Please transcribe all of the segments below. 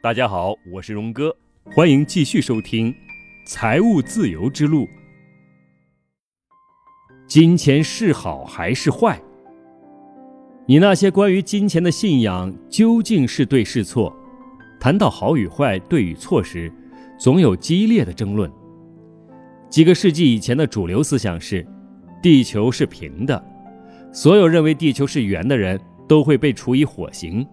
大家好，我是荣哥，欢迎继续收听《财务自由之路》。金钱是好还是坏？你那些关于金钱的信仰究竟是对是错？谈到好与坏、对与错时，总有激烈的争论。几个世纪以前的主流思想是，地球是平的，所有认为地球是圆的人都会被处以火刑。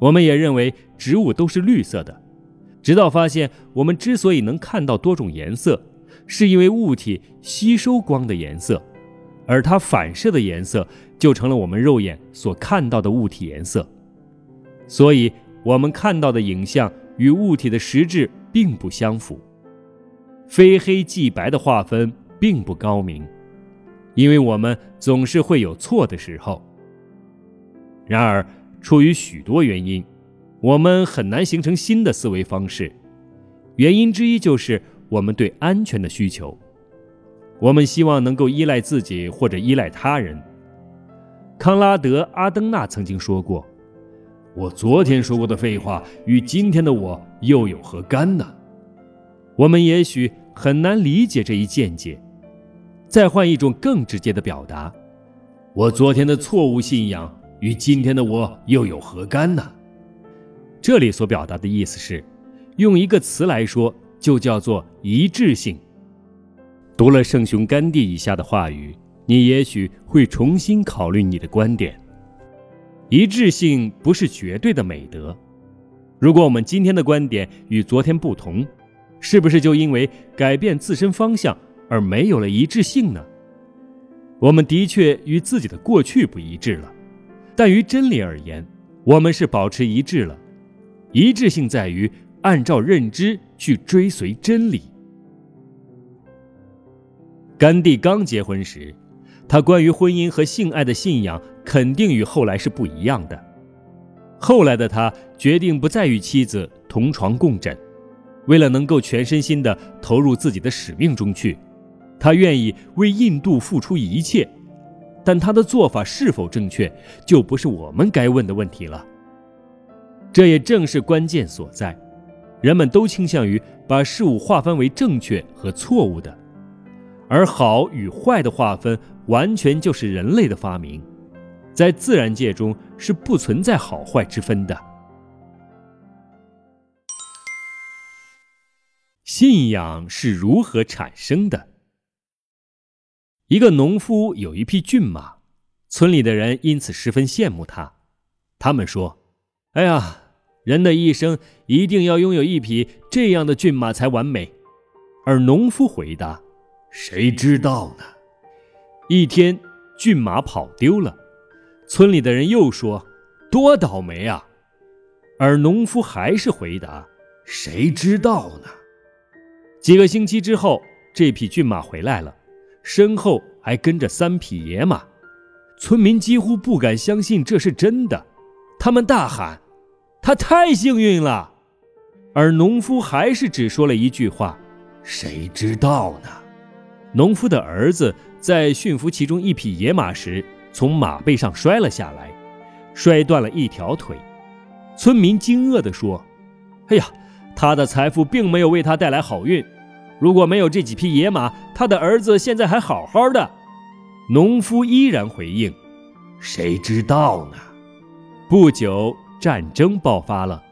我们也认为植物都是绿色的，直到发现我们之所以能看到多种颜色，是因为物体吸收光的颜色，而它反射的颜色就成了我们肉眼所看到的物体颜色。所以，我们看到的影像与物体的实质并不相符。非黑即白的划分并不高明，因为我们总是会有错的时候。然而，出于许多原因，我们很难形成新的思维方式。原因之一就是我们对安全的需求。我们希望能够依赖自己或者依赖他人。康拉德·阿登纳曾经说过：“我昨天说过的废话与今天的我又有何干呢？”我们也许很难理解这一见解。再换一种更直接的表达：“我昨天的错误信仰。”与今天的我又有何干呢？这里所表达的意思是，用一个词来说，就叫做一致性。读了圣雄甘地以下的话语，你也许会重新考虑你的观点。一致性不是绝对的美德。如果我们今天的观点与昨天不同，是不是就因为改变自身方向而没有了一致性呢？我们的确与自己的过去不一致了。但于真理而言，我们是保持一致了。一致性在于按照认知去追随真理。甘地刚结婚时，他关于婚姻和性爱的信仰肯定与后来是不一样的。后来的他决定不再与妻子同床共枕，为了能够全身心地投入自己的使命中去，他愿意为印度付出一切。但他的做法是否正确，就不是我们该问的问题了。这也正是关键所在。人们都倾向于把事物划分为正确和错误的，而好与坏的划分完全就是人类的发明，在自然界中是不存在好坏之分的。信仰是如何产生的？一个农夫有一匹骏马，村里的人因此十分羡慕他。他们说：“哎呀，人的一生一定要拥有一匹这样的骏马才完美。”而农夫回答：“谁知道呢？”一天，骏马跑丢了，村里的人又说：“多倒霉啊！”而农夫还是回答：“谁知道呢？”几个星期之后，这匹骏马回来了。身后还跟着三匹野马，村民几乎不敢相信这是真的，他们大喊：“他太幸运了！”而农夫还是只说了一句话：“谁知道呢？”农夫的儿子在驯服其中一匹野马时，从马背上摔了下来，摔断了一条腿。村民惊愕地说：“哎呀，他的财富并没有为他带来好运。”如果没有这几匹野马，他的儿子现在还好好的。农夫依然回应：“谁知道呢？”不久，战争爆发了。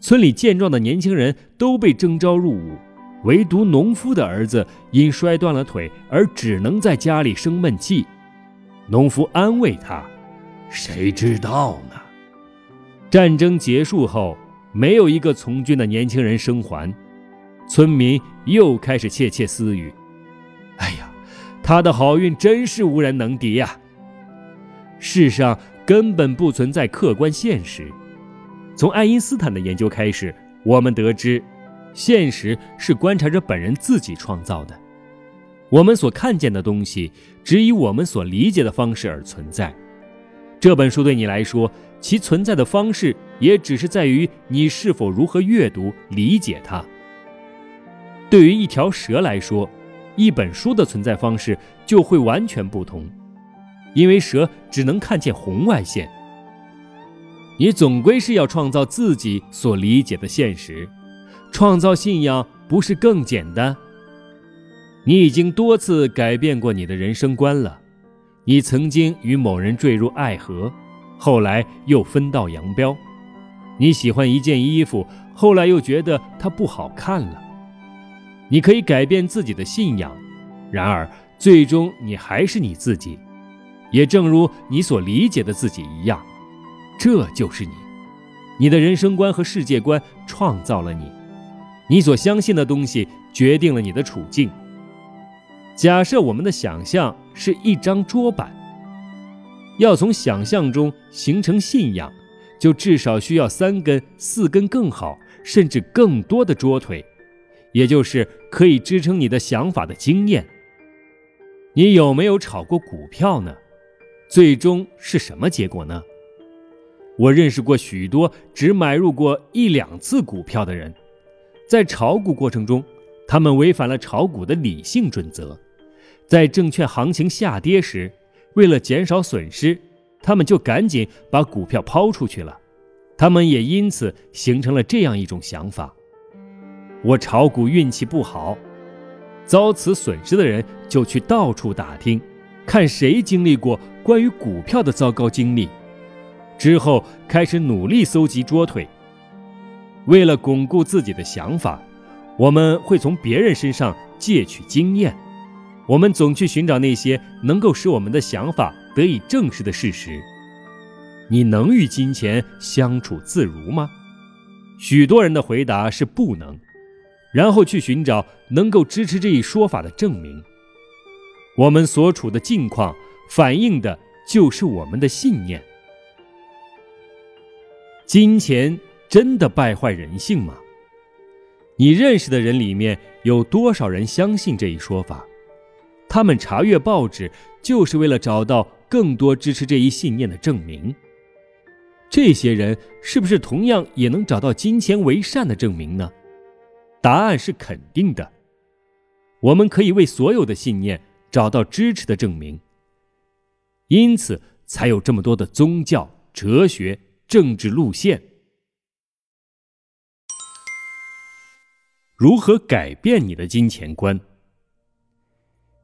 村里健壮的年轻人都被征召入伍，唯独农夫的儿子因摔断了腿而只能在家里生闷气。农夫安慰他：“谁知道呢？”战争结束后，没有一个从军的年轻人生还。村民又开始窃窃私语：“哎呀，他的好运真是无人能敌呀！”世上根本不存在客观现实。从爱因斯坦的研究开始，我们得知，现实是观察者本人自己创造的。我们所看见的东西，只以我们所理解的方式而存在。这本书对你来说，其存在的方式也只是在于你是否如何阅读、理解它。对于一条蛇来说，一本书的存在方式就会完全不同，因为蛇只能看见红外线。你总归是要创造自己所理解的现实。创造信仰不是更简单？你已经多次改变过你的人生观了。你曾经与某人坠入爱河，后来又分道扬镳。你喜欢一件衣服，后来又觉得它不好看了。你可以改变自己的信仰，然而最终你还是你自己，也正如你所理解的自己一样。这就是你，你的人生观和世界观创造了你，你所相信的东西决定了你的处境。假设我们的想象是一张桌板，要从想象中形成信仰，就至少需要三根、四根更好，甚至更多的桌腿，也就是可以支撑你的想法的经验。你有没有炒过股票呢？最终是什么结果呢？我认识过许多只买入过一两次股票的人，在炒股过程中，他们违反了炒股的理性准则。在证券行情下跌时，为了减少损失，他们就赶紧把股票抛出去了。他们也因此形成了这样一种想法：我炒股运气不好，遭此损失的人就去到处打听，看谁经历过关于股票的糟糕经历，之后开始努力搜集桌腿。为了巩固自己的想法，我们会从别人身上借取经验。我们总去寻找那些能够使我们的想法得以证实的事实。你能与金钱相处自如吗？许多人的回答是不能，然后去寻找能够支持这一说法的证明。我们所处的境况反映的就是我们的信念。金钱真的败坏人性吗？你认识的人里面有多少人相信这一说法？他们查阅报纸，就是为了找到更多支持这一信念的证明。这些人是不是同样也能找到金钱为善的证明呢？答案是肯定的。我们可以为所有的信念找到支持的证明，因此才有这么多的宗教、哲学、政治路线。如何改变你的金钱观？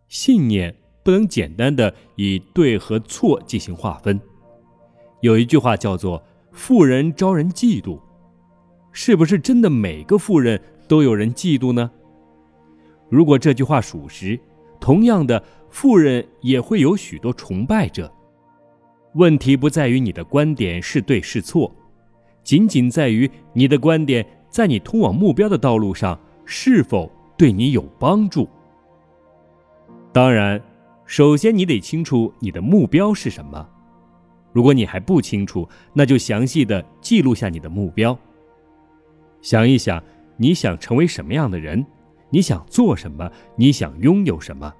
信念不能简单的以对和错进行划分。有一句话叫做“富人招人嫉妒”，是不是真的每个富人都有人嫉妒呢？如果这句话属实，同样的，富人也会有许多崇拜者。问题不在于你的观点是对是错，仅仅在于你的观点在你通往目标的道路上是否对你有帮助。当然，首先你得清楚你的目标是什么。如果你还不清楚，那就详细的记录下你的目标。想一想，你想成为什么样的人？你想做什么？你想拥有什么？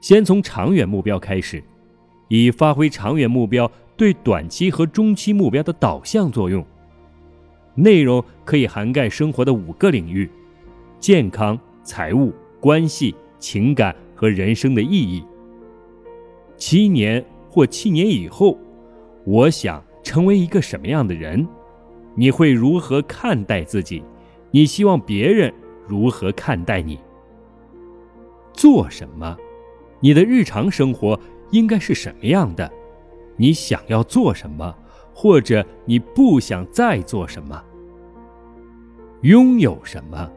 先从长远目标开始，以发挥长远目标对短期和中期目标的导向作用。内容可以涵盖生活的五个领域：健康、财务、关系、情感。和人生的意义。七年或七年以后，我想成为一个什么样的人？你会如何看待自己？你希望别人如何看待你？做什么？你的日常生活应该是什么样的？你想要做什么，或者你不想再做什么？拥有什么？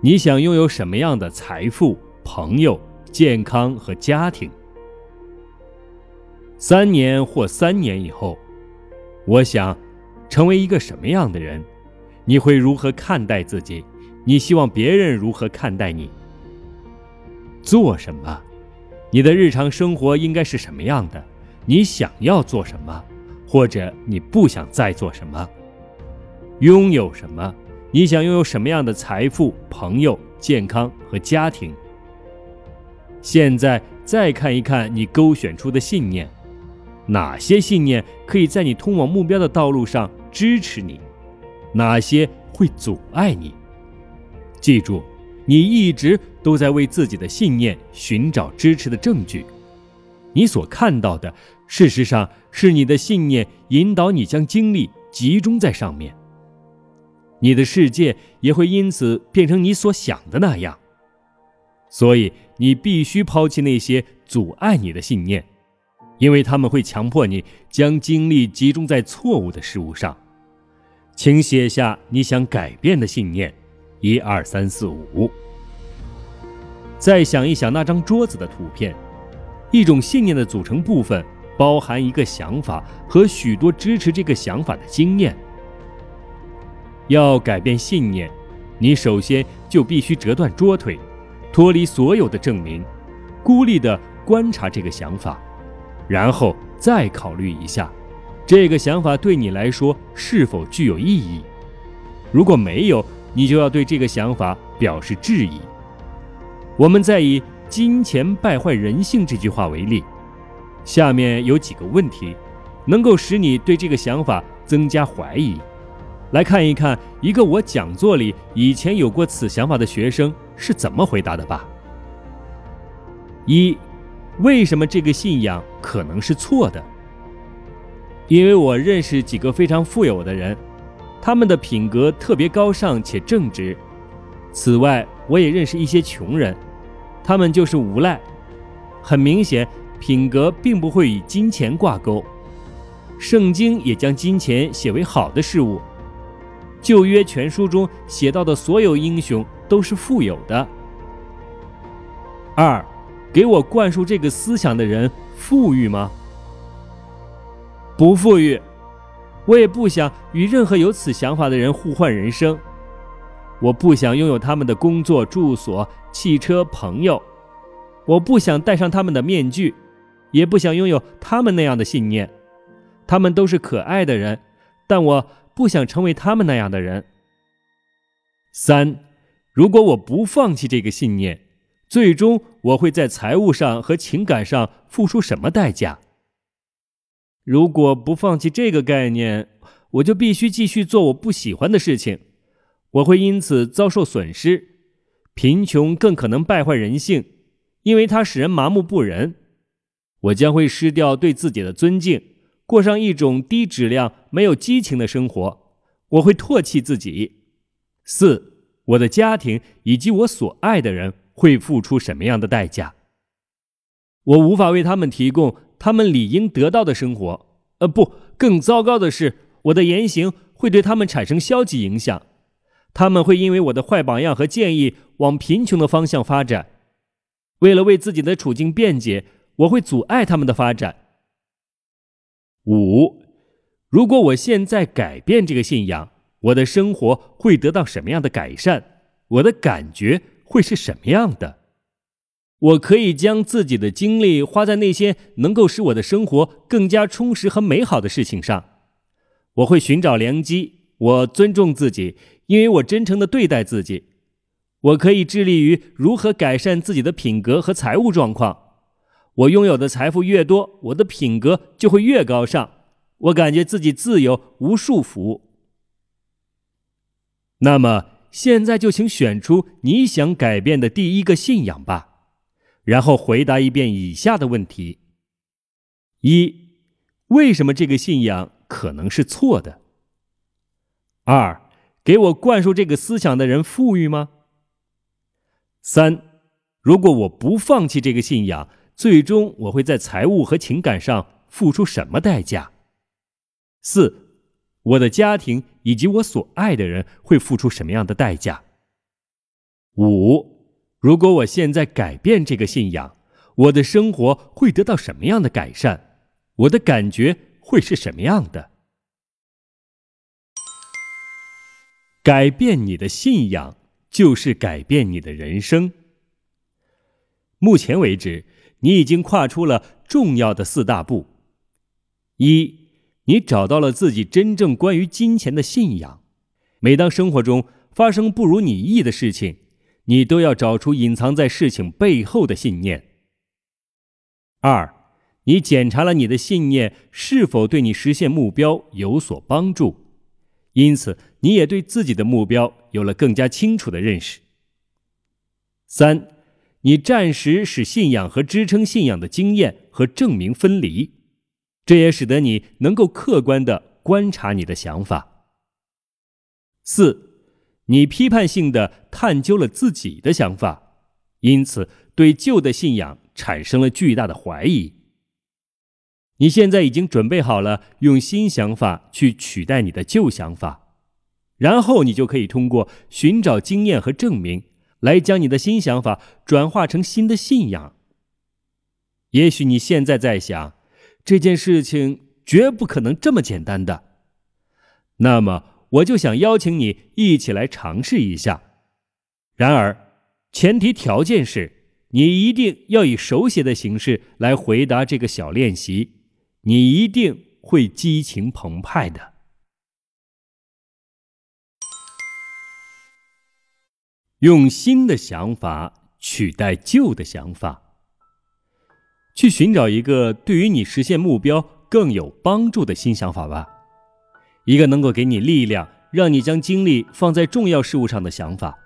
你想拥有什么样的财富？朋友、健康和家庭。三年或三年以后，我想成为一个什么样的人？你会如何看待自己？你希望别人如何看待你？做什么？你的日常生活应该是什么样的？你想要做什么，或者你不想再做什么？拥有什么？你想拥有什么样的财富、朋友、健康和家庭？现在再看一看你勾选出的信念，哪些信念可以在你通往目标的道路上支持你，哪些会阻碍你？记住，你一直都在为自己的信念寻找支持的证据。你所看到的事实上，是你的信念引导你将精力集中在上面。你的世界也会因此变成你所想的那样。所以，你必须抛弃那些阻碍你的信念，因为他们会强迫你将精力集中在错误的事物上。请写下你想改变的信念，一二三四五。再想一想那张桌子的图片，一种信念的组成部分包含一个想法和许多支持这个想法的经验。要改变信念，你首先就必须折断桌腿，脱离所有的证明，孤立地观察这个想法，然后再考虑一下。这个想法对你来说是否具有意义？如果没有，你就要对这个想法表示质疑。我们再以“金钱败坏人性”这句话为例，下面有几个问题，能够使你对这个想法增加怀疑。来看一看一个我讲座里以前有过此想法的学生是怎么回答的吧。一，为什么这个信仰可能是错的？因为我认识几个非常富有的人，他们的品格特别高尚且正直。此外，我也认识一些穷人，他们就是无赖。很明显，品格并不会与金钱挂钩。圣经也将金钱写为好的事物。旧约全书中写到的所有英雄都是富有的。二，给我灌输这个思想的人富裕吗？不富裕，我也不想与任何有此想法的人互换人生。我不想拥有他们的工作、住所、汽车、朋友。我不想戴上他们的面具，也不想拥有他们那样的信念。他们都是可爱的人，但我不想成为他们那样的人。三，如果我不放弃这个信念，最终我会在财务上和情感上付出什么代价？如果不放弃这个概念，我就必须继续做我不喜欢的事情，我会因此遭受损失。贫穷更可能败坏人性，因为它使人麻木不仁。我将会失掉对自己的尊敬，过上一种低质量、没有激情的生活。我会唾弃自己。四，我的家庭以及我所爱的人会付出什么样的代价？我无法为他们提供。他们理应得到的生活，呃，不，更糟糕的是，我的言行会对他们产生消极影响。他们会因为我的坏榜样和建议往贫穷的方向发展。为了为自己的处境辩解，我会阻碍他们的发展。五，如果我现在改变这个信仰，我的生活会得到什么样的改善？我的感觉会是什么样的？我可以将自己的精力花在那些能够使我的生活更加充实和美好的事情上。我会寻找良机。我尊重自己，因为我真诚的对待自己。我可以致力于如何改善自己的品格和财务状况。我拥有的财富越多，我的品格就会越高尚。我感觉自己自由无束缚。那么，现在就请选出你想改变的第一个信仰吧。然后回答一遍以下的问题：一、为什么这个信仰可能是错的？二、给我灌输这个思想的人富裕吗？三、如果我不放弃这个信仰，最终我会在财务和情感上付出什么代价？四、我的家庭以及我所爱的人会付出什么样的代价？五。如果我现在改变这个信仰，我的生活会得到什么样的改善？我的感觉会是什么样的？改变你的信仰，就是改变你的人生。目前为止，你已经跨出了重要的四大步：一，你找到了自己真正关于金钱的信仰。每当生活中发生不如你意的事情，你都要找出隐藏在事情背后的信念。二，你检查了你的信念是否对你实现目标有所帮助，因此你也对自己的目标有了更加清楚的认识。三，你暂时使信仰和支撑信仰的经验和证明分离，这也使得你能够客观的观察你的想法。四，你批判性的探究了自己的想法，因此对旧的信仰产生了巨大的怀疑。你现在已经准备好了用新想法去取代你的旧想法，然后你就可以通过寻找经验和证明，来将你的新想法转化成新的信仰。也许你现在在想，这件事情绝不可能这么简单的。那么，我就想邀请你一起来尝试一下。然而，前提条件是你一定要以手写的形式来回答这个小练习。你一定会激情澎湃的。用新的想法取代旧的想法，去寻找一个对于你实现目标更有帮助的新想法吧。一个能够给你力量，让你将精力放在重要事物上的想法，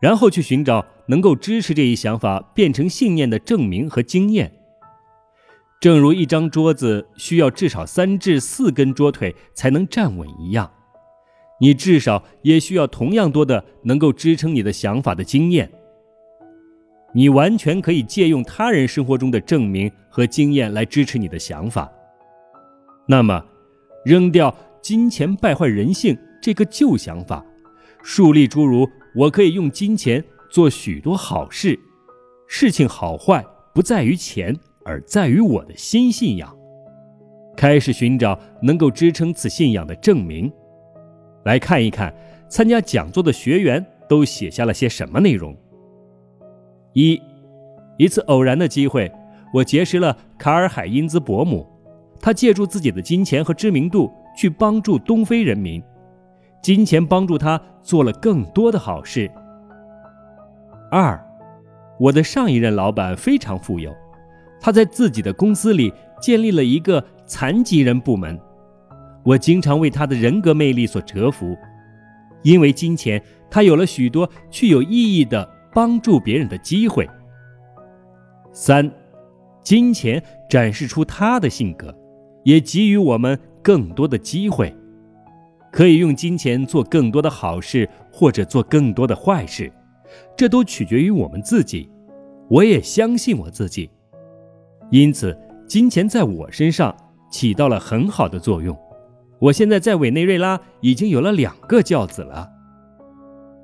然后去寻找能够支持这一想法变成信念的证明和经验。正如一张桌子需要至少三至四根桌腿才能站稳一样，你至少也需要同样多的能够支撑你的想法的经验。你完全可以借用他人生活中的证明和经验来支持你的想法。那么，扔掉“金钱败坏人性”这个旧想法，树立诸如“我可以用金钱做许多好事，事情好坏不在于钱”。而在于我的新信仰，开始寻找能够支撑此信仰的证明。来看一看参加讲座的学员都写下了些什么内容。一，一次偶然的机会，我结识了卡尔海因兹伯姆，他借助自己的金钱和知名度去帮助东非人民，金钱帮助他做了更多的好事。二，我的上一任老板非常富有。他在自己的公司里建立了一个残疾人部门，我经常为他的人格魅力所折服，因为金钱，他有了许多具有意义的帮助别人的机会。三，金钱展示出他的性格，也给予我们更多的机会，可以用金钱做更多的好事，或者做更多的坏事，这都取决于我们自己。我也相信我自己。因此，金钱在我身上起到了很好的作用。我现在在委内瑞拉已经有了两个教子了。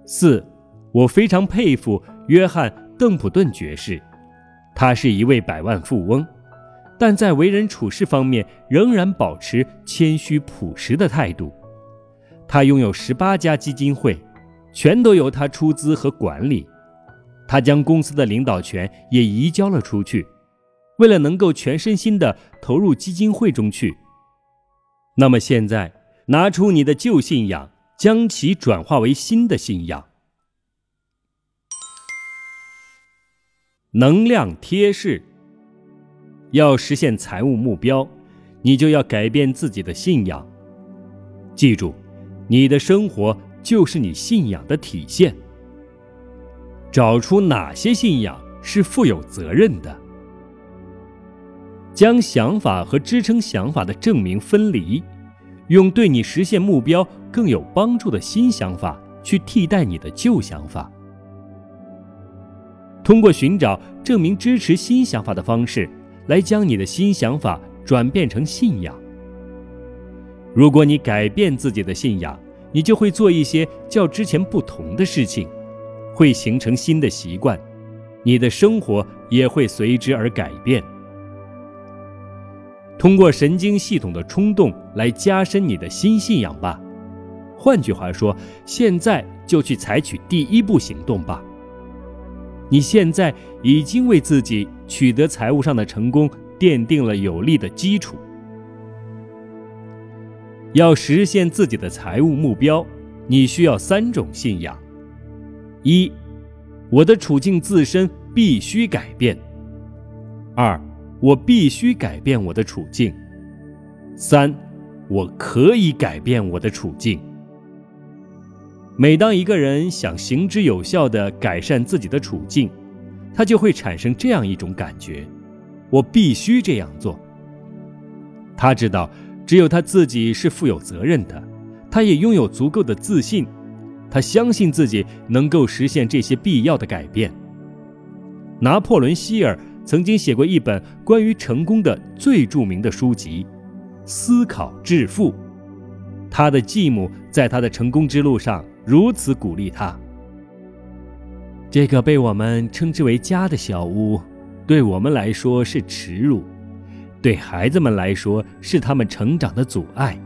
四，我非常佩服约翰·邓普顿爵士，他是一位百万富翁，但在为人处事方面仍然保持谦虚朴实的态度。他拥有十八家基金会，全都由他出资和管理。他将公司的领导权也移交了出去。为了能够全身心的投入基金会中去，那么现在拿出你的旧信仰，将其转化为新的信仰。能量贴士：要实现财务目标，你就要改变自己的信仰。记住，你的生活就是你信仰的体现。找出哪些信仰是负有责任的。将想法和支撑想法的证明分离，用对你实现目标更有帮助的新想法去替代你的旧想法。通过寻找证明支持新想法的方式，来将你的新想法转变成信仰。如果你改变自己的信仰，你就会做一些较之前不同的事情，会形成新的习惯，你的生活也会随之而改变。通过神经系统的冲动来加深你的新信仰吧。换句话说，现在就去采取第一步行动吧。你现在已经为自己取得财务上的成功奠定了有力的基础。要实现自己的财务目标，你需要三种信仰：一，我的处境自身必须改变；二。我必须改变我的处境。三，我可以改变我的处境。每当一个人想行之有效地改善自己的处境，他就会产生这样一种感觉：我必须这样做。他知道，只有他自己是负有责任的，他也拥有足够的自信，他相信自己能够实现这些必要的改变。拿破仑·希尔曾经写过一本关于成功的最著名的书籍《思考致富》，他的继母在他的成功之路上如此鼓励他：“这个被我们称之为家的小屋，对我们来说是耻辱。”对孩子们来说，是他们成长的阻碍。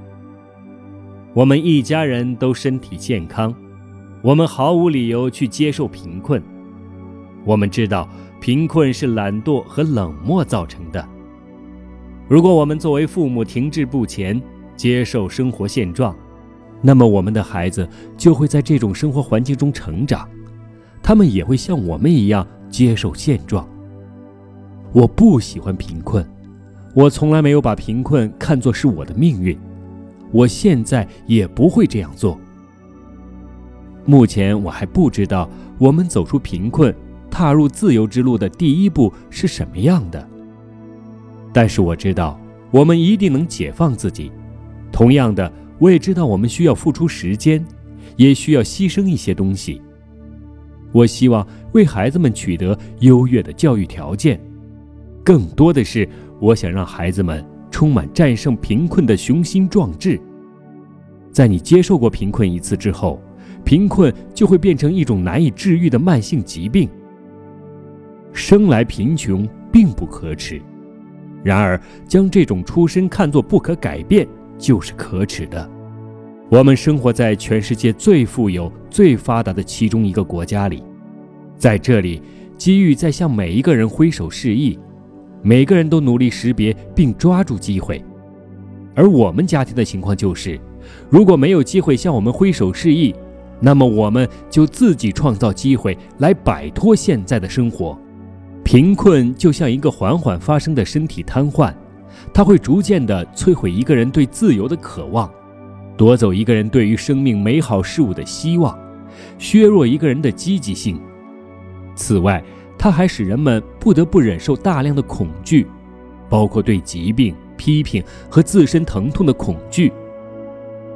我们一家人都身体健康，我们毫无理由去接受贫困。我们知道，贫困是懒惰和冷漠造成的。如果我们作为父母停滞不前，接受生活现状，那么我们的孩子就会在这种生活环境中成长，他们也会像我们一样接受现状。我不喜欢贫困。我从来没有把贫困看作是我的命运，我现在也不会这样做。目前我还不知道我们走出贫困、踏入自由之路的第一步是什么样的，但是我知道我们一定能解放自己。同样的，我也知道我们需要付出时间，也需要牺牲一些东西。我希望为孩子们取得优越的教育条件，更多的是。我想让孩子们充满战胜贫困的雄心壮志。在你接受过贫困一次之后，贫困就会变成一种难以治愈的慢性疾病。生来贫穷并不可耻，然而将这种出身看作不可改变就是可耻的。我们生活在全世界最富有、最发达的其中一个国家里，在这里，机遇在向每一个人挥手示意。每个人都努力识别并抓住机会，而我们家庭的情况就是，如果没有机会向我们挥手示意，那么我们就自己创造机会来摆脱现在的生活。贫困就像一个缓缓发生的身体瘫痪，它会逐渐地摧毁一个人对自由的渴望，夺走一个人对于生命美好事物的希望，削弱一个人的积极性。此外，它还使人们不得不忍受大量的恐惧，包括对疾病、批评和自身疼痛的恐惧。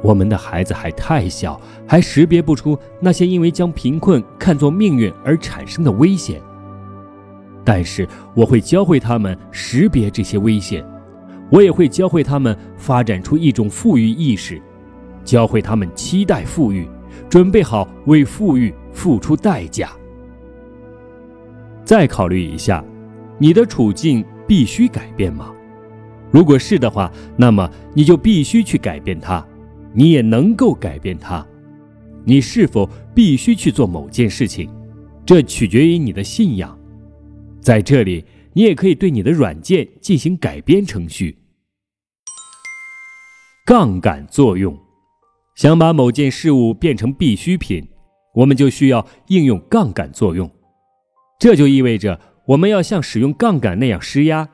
我们的孩子还太小，还识别不出那些因为将贫困看作命运而产生的危险。但是我会教会他们识别这些危险，我也会教会他们发展出一种富裕意识，教会他们期待富裕，准备好为富裕付出代价。再考虑一下，你的处境必须改变吗？如果是的话，那么你就必须去改变它，你也能够改变它。你是否必须去做某件事情，这取决于你的信仰。在这里，你也可以对你的软件进行改编程序。杠杆作用，想把某件事物变成必需品，我们就需要应用杠杆作用。这就意味着我们要像使用杠杆那样施压。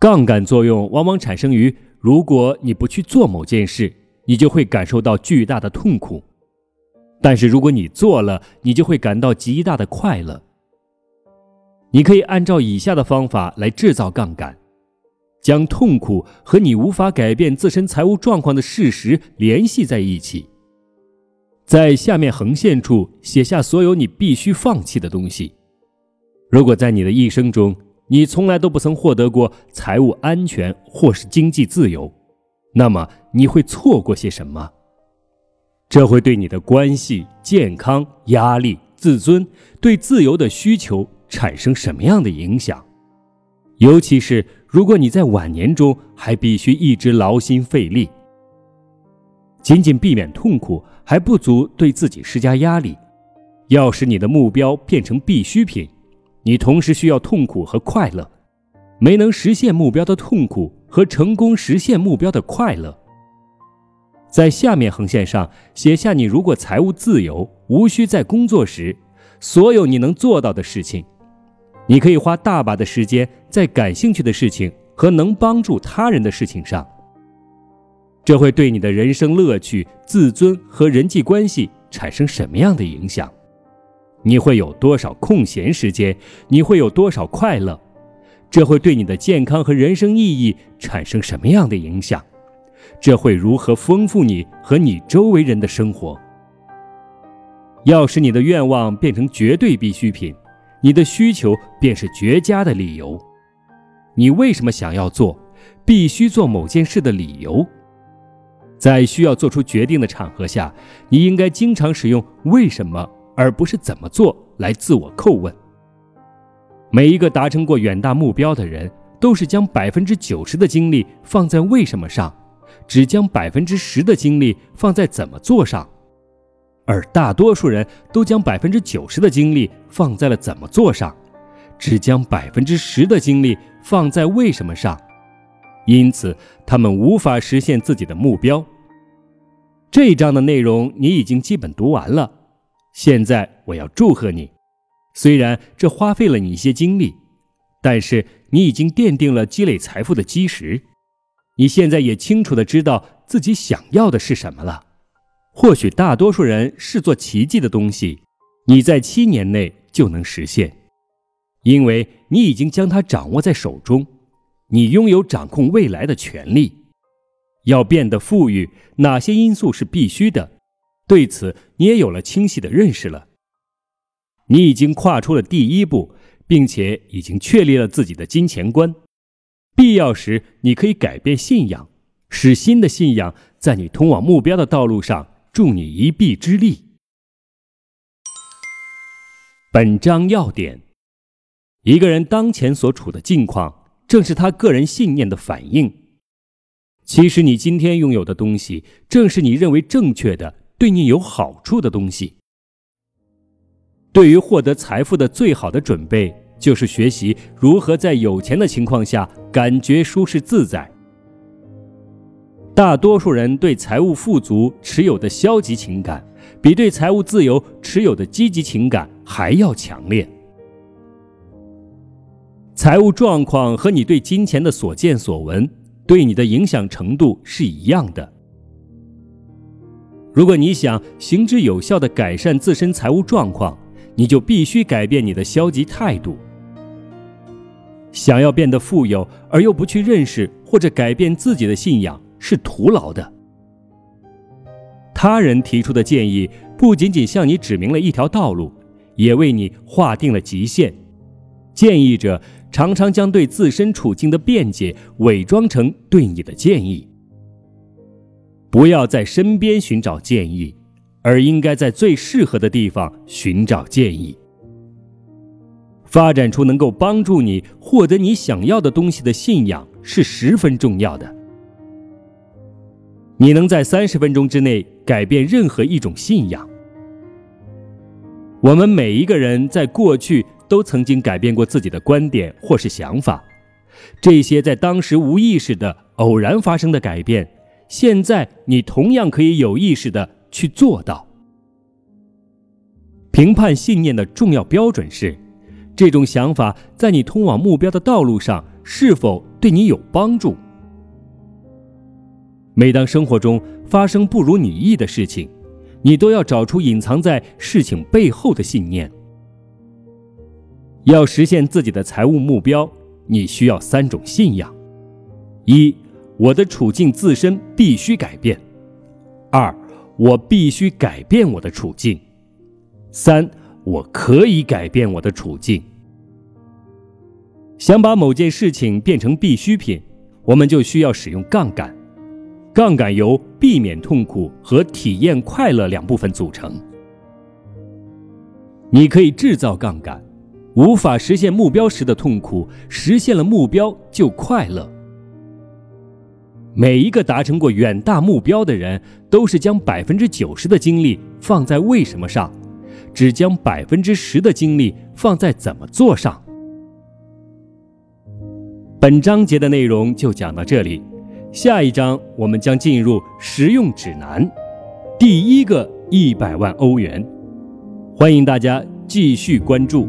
杠杆作用往往产生于：如果你不去做某件事，你就会感受到巨大的痛苦；但是如果你做了，你就会感到极大的快乐。你可以按照以下的方法来制造杠杆：将痛苦和你无法改变自身财务状况的事实联系在一起，在下面横线处写下所有你必须放弃的东西。如果在你的一生中，你从来都不曾获得过财务安全或是经济自由，那么你会错过些什么？这会对你的关系、健康、压力、自尊、对自由的需求产生什么样的影响？尤其是如果你在晚年中还必须一直劳心费力，仅仅避免痛苦还不足对自己施加压力，要使你的目标变成必需品。你同时需要痛苦和快乐，没能实现目标的痛苦和成功实现目标的快乐。在下面横线上写下你如果财务自由，无需在工作时，所有你能做到的事情。你可以花大把的时间在感兴趣的事情和能帮助他人的事情上。这会对你的人生乐趣、自尊和人际关系产生什么样的影响？你会有多少空闲时间？你会有多少快乐？这会对你的健康和人生意义产生什么样的影响？这会如何丰富你和你周围人的生活？要使你的愿望变成绝对必需品，你的需求便是绝佳的理由。你为什么想要做、必须做某件事的理由？在需要做出决定的场合下，你应该经常使用“为什么”而不是“怎么做”来自我叩问。每一个达成过远大目标的人，都是将百分之九十的精力放在“为什么”上，只将百分之十的精力放在“怎么做”上。而大多数人都将百分之九十的精力放在了怎么做上，只将百分之十的精力放在为什么上，因此他们无法实现自己的目标。这一章的内容你已经基本读完了，现在我要祝贺你，虽然这花费了你一些精力，但是你已经奠定了积累财富的基石，你现在也清楚的知道自己想要的是什么了。或许大多数人视作奇迹的东西，你在七年内就能实现，因为你已经将它掌握在手中，你拥有掌控未来的权利。要变得富裕，哪些因素是必须的？对此，你也有了清晰的认识了。你已经跨出了第一步，并且已经确立了自己的金钱观。必要时，你可以改变信仰，使新的信仰在你通往目标的道路上。助你一臂之力。本章要点：一个人当前所处的境况，正是他个人信念的反应。其实，你今天拥有的东西，正是你认为正确的、对你有好处的东西。对于获得财富的最好的准备，就是学习如何在有钱的情况下感觉舒适自在。大多数人对财务富足持有的消极情感，比对财务自由持有的积极情感还要强烈。财务状况和你对金钱的所见所闻，对你的影响程度是一样的。如果你想行之有效的改善自身财务状况，你就必须改变你的消极态度。想要变得富有而又不去认识或者改变自己的信仰。是徒劳的。他人提出的建议不仅仅向你指明了一条道路，也为你划定了极限。建议者常常将对自身处境的辩解伪装成对你的建议。不要在身边寻找建议，而应该在最适合的地方寻找建议。发展出能够帮助你获得你想要的东西的信仰是十分重要的。你能在三十分钟之内改变任何一种信仰。我们每一个人在过去都曾经改变过自己的观点或是想法，这些在当时无意识的偶然发生的改变，现在你同样可以有意识的去做到。评判信念的重要标准是，这种想法在你通往目标的道路上是否对你有帮助。每当生活中发生不如你意的事情，你都要找出隐藏在事情背后的信念。要实现自己的财务目标，你需要三种信仰：一，我的处境自身必须改变；二，我必须改变我的处境；三，我可以改变我的处境。想把某件事情变成必需品，我们就需要使用杠杆。杠杆由避免痛苦和体验快乐两部分组成。你可以制造杠杆，无法实现目标时的痛苦，实现了目标就快乐。每一个达成过远大目标的人，都是将百分之九十的精力放在为什么上，只将百分之十的精力放在怎么做上。本章节的内容就讲到这里。下一章我们将进入实用指南，第一个一百万欧元，欢迎大家继续关注。